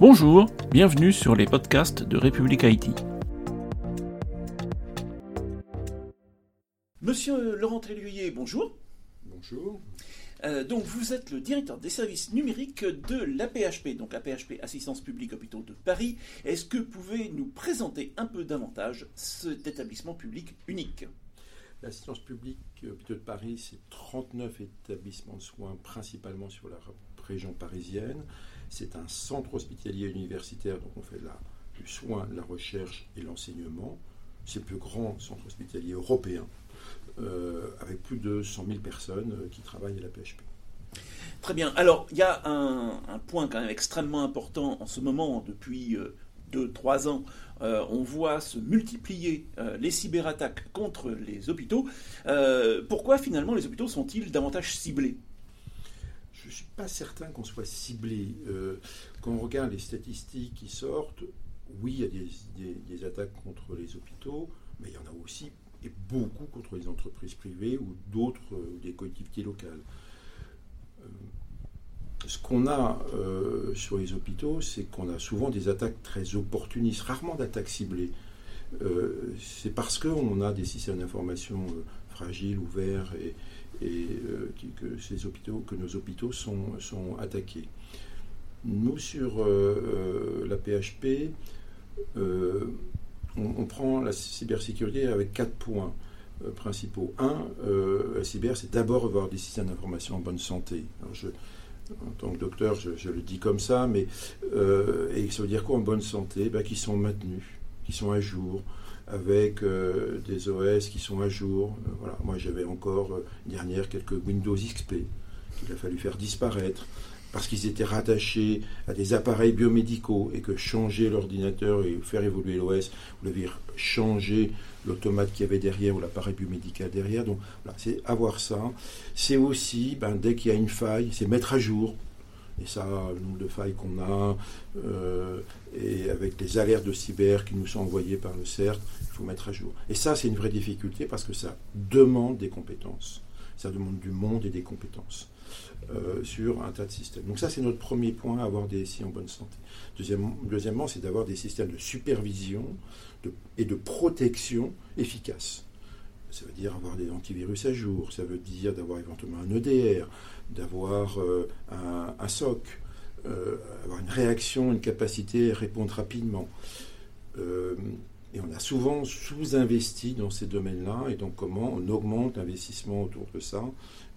Bonjour, bienvenue sur les podcasts de République Haïti. Monsieur Laurent Tréluyer, bonjour. Bonjour. Euh, donc vous êtes le directeur des services numériques de l'APHP, donc l'APHP Assistance publique Hôpitaux de Paris. Est-ce que vous pouvez nous présenter un peu davantage cet établissement public unique? L'assistance publique Hôpitaux de Paris, c'est 39 établissements de soins principalement sur la région parisienne. C'est un centre hospitalier universitaire, donc on fait la, du soin, la recherche et l'enseignement. C'est le plus grand centre hospitalier européen, euh, avec plus de 100 000 personnes euh, qui travaillent à la PHP. Très bien. Alors, il y a un, point quand même extrêmement important en ce moment, depuis 2-3 euh, ans. on voit se multiplier les cyberattaques contre les hôpitaux. pourquoi finalement les hôpitaux sont-ils davantage ciblés? Je ne suis pas certain qu'on soit ciblé. Euh, quand on regarde les statistiques qui sortent, oui, il y a des, attaques contre les hôpitaux, mais il y en a aussi et beaucoup contre les entreprises privées ou d'autres, euh, des collectivités locales. Euh, ce qu'on a sur les hôpitaux, c'est qu'on a souvent des attaques très opportunistes, rarement d'attaques ciblées. C'est parce qu'on a des systèmes d'information fragiles, ouverts et, euh, que, ces hôpitaux, que nos hôpitaux sont, sont attaqués. Nous, sur euh, euh, la PHP, on, prend la cybersécurité avec quatre points principaux. Un, la cyber, c'est d'abord avoir des systèmes d'information en bonne santé. je, en tant que docteur, je, le dis comme ça, mais et ça veut dire quoi en bonne santé? Ben, Qui sont maintenus, qui sont à jour, avec euh, des OS qui sont à jour. Euh, voilà. Moi, j'avais encore euh, dernière quelques Windows XP qu'il a fallu faire disparaître parce qu'ils étaient rattachés à des appareils biomédicaux et que changer l'ordinateur et faire évoluer l'OS, vous devez changer l'automate qu'il y avait derrière ou l'appareil biomédical derrière. Donc, voilà, c'est avoir ça. C'est aussi, ben, dès qu'il y a une faille, c'est mettre à jour et ça, le nombre de failles qu'on a, euh, et avec les alertes de cyber qui nous sont envoyées par le CERT, il faut mettre à jour. Et ça, c'est une vraie difficulté parce que ça demande des compétences. Ça demande du monde et des compétences euh, sur un tas de systèmes. Donc ça, c'est notre premier point, avoir des SI en bonne santé. deuxièmement, c'est d'avoir des systèmes de supervision et de protection efficaces. Ça veut dire avoir des antivirus à jour, ça veut dire d'avoir éventuellement un EDR, d'avoir euh, un, SOC, euh, avoir une réaction, une capacité à répondre rapidement. Euh, et on a souvent sous-investi dans ces domaines-là, et donc comment on augmente l'investissement autour de ça,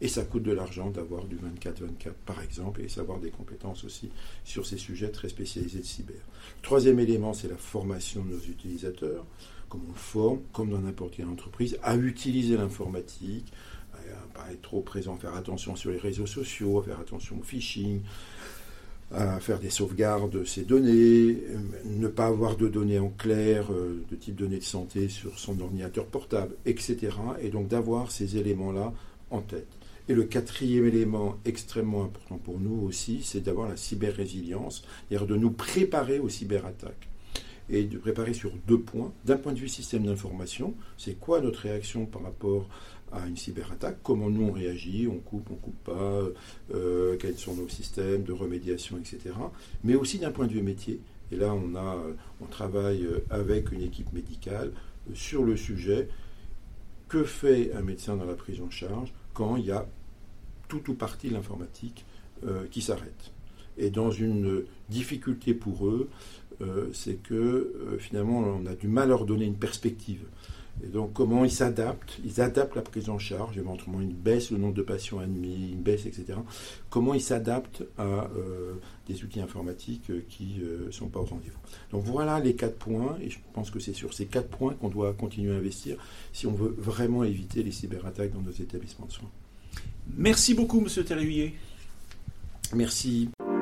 et ça coûte de l'argent d'avoir du 24-24 par exemple, et savoir des compétences aussi sur ces sujets très spécialisés de cyber. troisième élément, c'est la formation de nos utilisateurs comme on forme, comme dans n'importe quelle entreprise, à utiliser l'informatique, à pas être trop présent, faire attention sur les réseaux sociaux, à faire attention au phishing, à faire des sauvegardes de ces données, ne pas avoir de données en clair, euh, de type données de santé sur son ordinateur portable, etc. Et donc d'avoir ces éléments-là en tête. Et le quatrième élément extrêmement important pour nous aussi, c'est d'avoir la cyber-résilience, c'est-à-dire de nous préparer aux cyberattaques et de préparer sur deux points. D'un point de vue système d'information, c'est quoi notre réaction par rapport à une cyberattaque, comment nous on réagit, on coupe, on coupe pas, euh, quels sont nos systèmes de remédiation, etc. Mais aussi d'un point de vue métier. Et là, on, a, on travaille avec une équipe médicale sur le sujet. Que fait un médecin dans la prise en charge quand il y a tout ou partie l'informatique euh, qui s'arrête? Et dans une difficulté pour eux, euh, c'est que euh, finalement on a du mal à leur donner une perspective. Et donc comment ils s'adaptent, ils adaptent la prise en charge, éventuellement une baisse le nombre de patients admis, une baisse, etc. Comment ils s'adaptent à euh, des outils informatiques qui ne sont pas au rendez-vous. Donc voilà les quatre points, et je pense que c'est sur ces quatre points qu'on doit continuer à investir si on veut vraiment éviter les cyberattaques dans nos établissements de soins. Merci beaucoup, Monsieur Terrier. Merci.